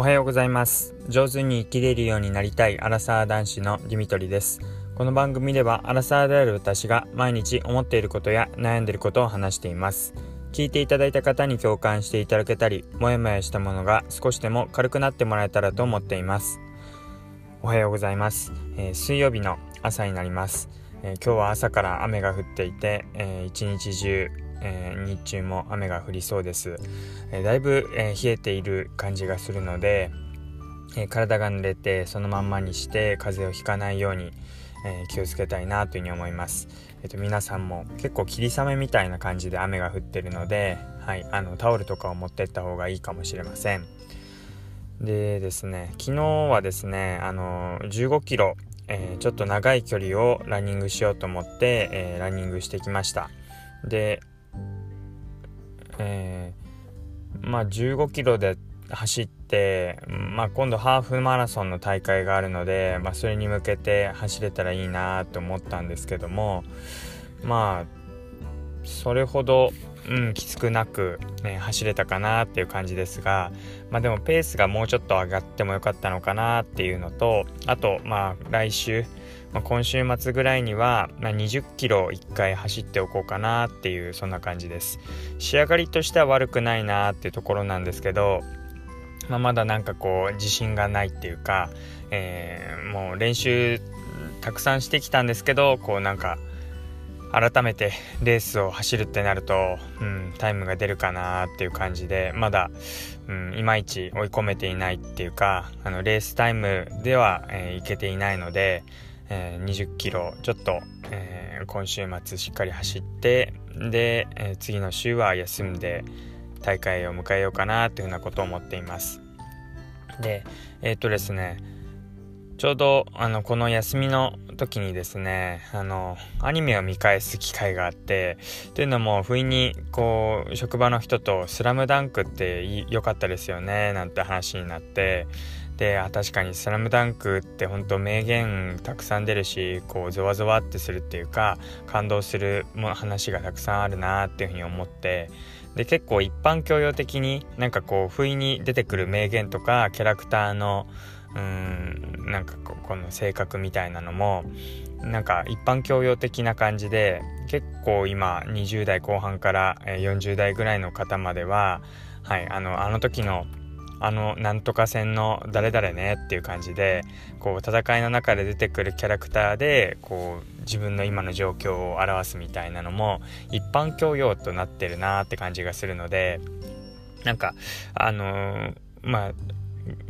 おはようございます。上手に生きれるようになりたいアラサー男子のディミトリです。この番組ではアラサーである私が毎日思っていることや悩んでいることを話しています。聞いていただいた方に共感していただけたりもやもやしたものが少しでも軽くなってもらえたらと思っています。おはようございます、えー、水曜日の朝になります、えー、今日は朝から雨が降っていて、えー、一日中えー、日中も雨が降りそうです、えー、だいぶ、え、冷えている感じがするので、え体が濡れてそのまんまにして風邪をひかないように、え気をつけたいなというふうに思います、えーと、皆さんも結構霧雨みたいな感じで雨が降ってるので、はい、あのタオルとかを持ってった方がいいかもしれません。でですね昨日はですねあの15キロえー、ちょっと長い距離をランニングしようと思って、えー、ランニングしてきました。でえー、まあ15キロで走って、まあ、今度ハーフマラソンの大会があるので、まあ、それに向けて走れたらいいなと思ったんですけどもまあそれほど、うん、きつくなく、ね、走れたかなっていう感じですが、まあ、でもペースがもうちょっと上がってもよかったのかなっていうのとあとまあ来週まあ、今週末ぐらいには、まあ、20キロ1回走っておこうかなっていうそんな感じです。仕上がりとしては悪くないなっていうところなんですけど、まあ、まだなんかこう自信がないっていうか、えー、もう練習たくさんしてきたんですけどこうなんか改めてレースを走るってなると、うん、タイムが出るかなっていう感じでまだ、うん、いまいち追い込めていないっていうかあのレースタイムでは、えー、いけていないので、えー、20キロちょっと、えー、今週末しっかり走ってで、えー、次の週は休んで大会を迎えようかなというふうなことを思っています。でえっ、とですねちょうどあのこの休みの時にですねあのアニメを見返す機会があってというのも不意にこう職場の人と「スラムダンクって良かったですよね」なんて話になってであ確かに「スラムダンクって本当名言たくさん出るしこうゾワゾワってするっていうか感動するも話がたくさんあるなっていうふうに思ってで結構一般教養的になんかこう不意に出てくる名言とかキャラクターのうんなんかこの性格みたいなのもなんか一般教養的な感じで結構今20代後半から40代ぐらいの方までは、はい、あのあの時のあのなんとか戦の誰々ねっていう感じでこう戦いの中で出てくるキャラクターでこう自分の今の状況を表すみたいなのも一般教養となってるなって感じがするのでなんかあのー、まあ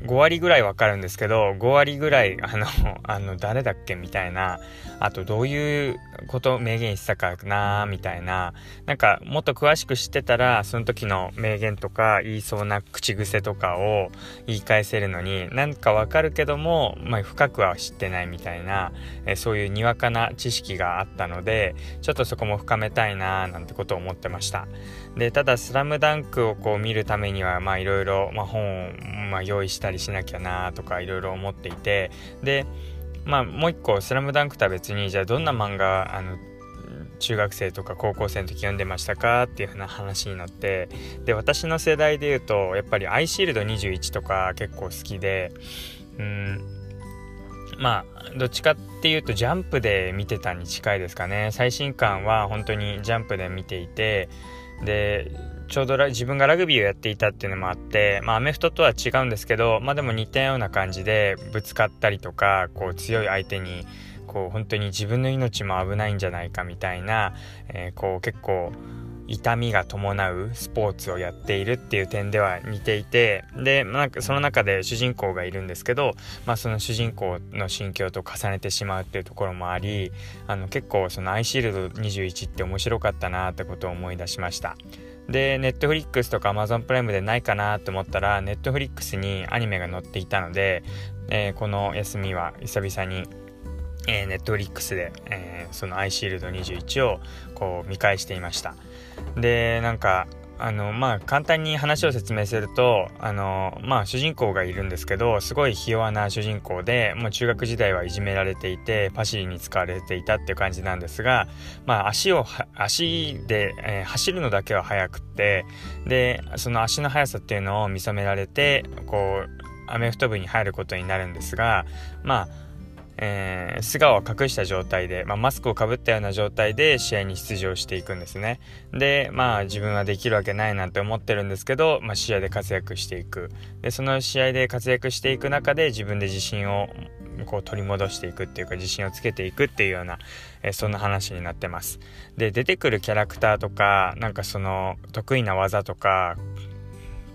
5割ぐらいわかるんですけど5割ぐらいあの あの誰だっけみたいなあとどういうこと名言したかなみたいななんかもっと詳しく知ってたらその時の名言とか言いそうな口癖とかを言い返せるのになんかわかるけども、まあ、深くは知ってないみたいな、えそういうにわかな知識があったのでちょっとそこも深めたいななんてことを思ってました。でただ「スラムダンクをこう見るためにはまあいろいろ本をまあ用意したりしなきゃなとかいろいろ思っていてでまあもう一個「スラムダンクとは別にじゃあどんな漫画あの中学生とか高校生の時読んでましたかっていう風な話になってで私の世代で言うとやっぱり「アイシールド21」とか結構好きでうんまあどっちかっていうとジャンプで見てたに近いですかね。最新刊は本当にジャンプで見ていてでちょうど自分がラグビーをやっていたっていうのもあって、まあ、アメフトとは違うんですけど、まあ、でも似たような感じでぶつかったりとかこう強い相手にこう本当に自分の命も危ないんじゃないかみたいな、えー、こう結構痛みが伴うスポーツをやっているっていう点では似ていてでなんかその中で主人公がいるんですけど、まあ、その主人公の心境と重ねてしまうっていうところもありあの結構そのアイシールド21って面白かったなってことを思い出しました。で、ネットフリックスとか Amazon プライムでないかなと思ったら、ネットフリックスにアニメが載っていたので、えー、この休みは久々に、えー、ネットリックスで、えー、そのアイシールド21をこう見返していました。で、なんか、あのまあ簡単に話を説明するとあのまあ主人公がいるんですけどすごいひ弱な主人公でもう中学時代はいじめられていてパシリに使われていたっていう感じなんですがまあ足を足で、えー、走るのだけは速くってでその足の速さっていうのを見初められてこうアメフト部に入ることになるんですがまあえー、素顔を隠した状態で、まあ、マスクをかぶったような状態で試合に出場していくんですね。で、まあ自分はできるわけないなんて思ってるんですけど、まあ、試合で活躍していく。で、その試合で活躍していく中で自分で自信をこう取り戻していくっていうか自信をつけていくっていうような、えー、そんな話になってます。で、出てくるキャラクターとか、なんかその得意な技とか、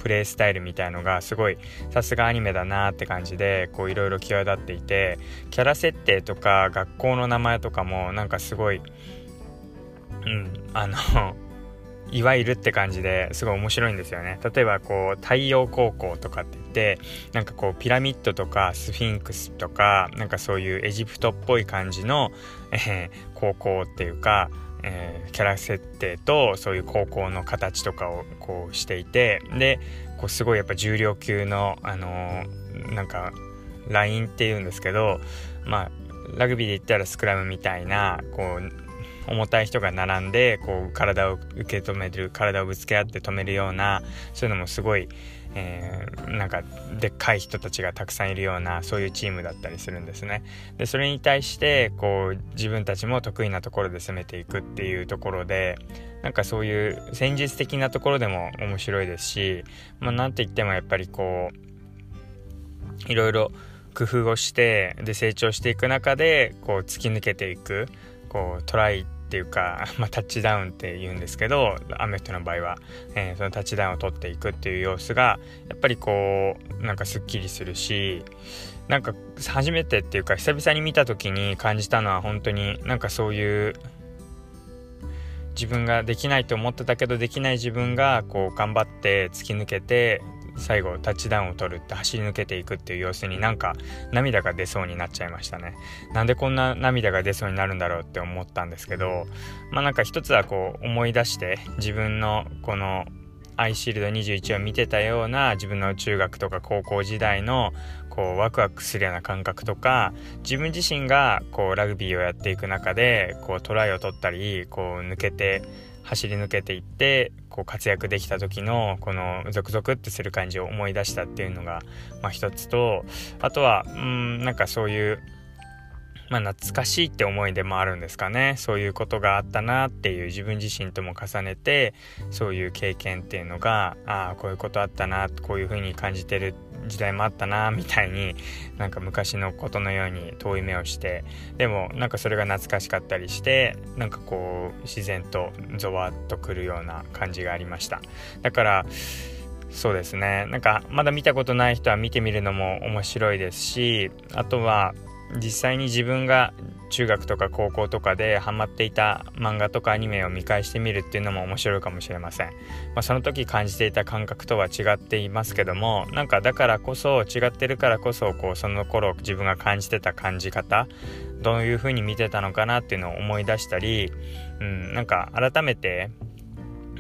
プレイスタイルみたいのがすごいさすがアニメだなって感じでこういろいろ際立っていてキャラ設定とか学校の名前とかもなんかすごいうんあの いわゆるって感じですごい面白いんですよね。例えばこう太陽高校とかって言ってなんかこうピラミッドとかスフィンクスとかなんかそういうエジプトっぽい感じの、えー、高校っていうかえー、キャラ設定とそういう高校の形とかをこうしていてでこうすごいやっぱ重量級の、あのー、なんかラインっていうんですけどまあラグビーで言ったらスクラムみたいなこう重たい人が並んでこう体を受け止める体をぶつけ合って止めるようなそういうのもすごいえー、なんかでっかい人たちがたくさんいるようなそういうチームだったりするんですね。でそれに対してこう自分たちも得意なところで攻めていくっていうところでなんかそういう戦術的なところでも面白いですし、まあ、なんて言ってもやっぱりこういろいろ工夫をしてで成長していく中でこう突き抜けていくこうトライっていうか、まあ、タッチダウンって言うんですけどアメフトの場合は、えー、そのタッチダウンを取っていくっていう様子がやっぱりこうなんかすっきりするしなんか初めてっていうか久々に見た時に感じたのは本当になんかそういう自分ができないと思ってたけどできない自分がこう頑張って突き抜けて最後タッチダウンを取るって走り抜けていくっていう様子になんか涙が出そうになっちゃいましたね。なんでこんな涙が出そうになるんだろうって思ったんですけどまあなんか一つはこう思い出して自分のこのアイシールド21を見てたような自分の中学とか高校時代のこうワクワクするような感覚とか自分自身がこうラグビーをやっていく中でこうトライを取ったりこう抜けて走り抜けていってこう活躍できた時のこのゾクゾクってする感じを思い出したっていうのが、まあ、一つとあとはうんなんかそういうまあ、懐かしいって思いでもあるんですかね。そういうことがあったなっていう自分自身とも重ねてそういう経験っていうのがああこういうことあったなこういう風に感じてる時代もあったなみたいになんか昔のことのように遠い目をしてでもなんかそれが懐かしかったりしてなんかこう自然とゾワッとくるような感じがありました。だからそうですね。なんかまだ見たことない人は見てみるのも面白いですしあとは実際に自分が中学とか高校とかでハマっていた漫画とかアニメを見返してみるっていうのも面白いかもしれません、まあ、その時感じていた感覚とは違っていますけどもなんかだからこそ違ってるからこそこうその頃自分が感じてた感じ方どういう風に見てたのかなっていうのを思い出したり、うん、なんか改めて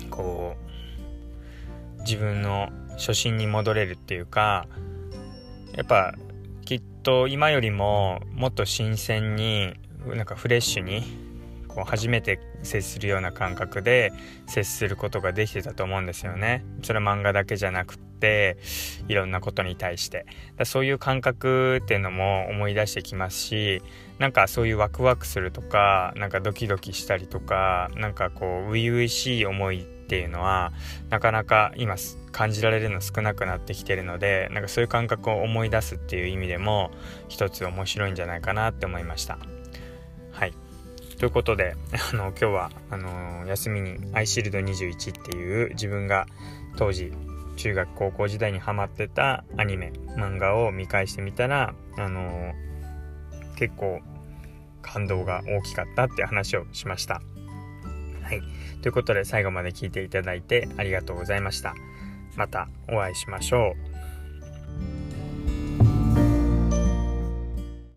こう自分の初心に戻れるっていうかやっぱきっと今よりももっと新鮮になんかフレッシュにこう初めて接するような感覚で接することができてたと思うんですよね。それは漫画だけじゃなくっていろんなことに対してだそういう感覚っていうのも思い出してきますしなんかそういうワクワクするとかなんかドキドキしたりとかなんかこう初々しい思いっていうのはなかなか今感じられるの少なくなってきてるのでなんかそういう感覚を思い出すっていう意味でも一つ面白いんじゃないかなって思いました。ということで あの今日はあの休みに「アイシールド21」っていう自分が当時中学高校時代にハマってたアニメ漫画を見返してみたらあの結構感動が大きかったって話をしました。はい。ということで最後まで聞いていただいてありがとうございました。またお会いしましょう。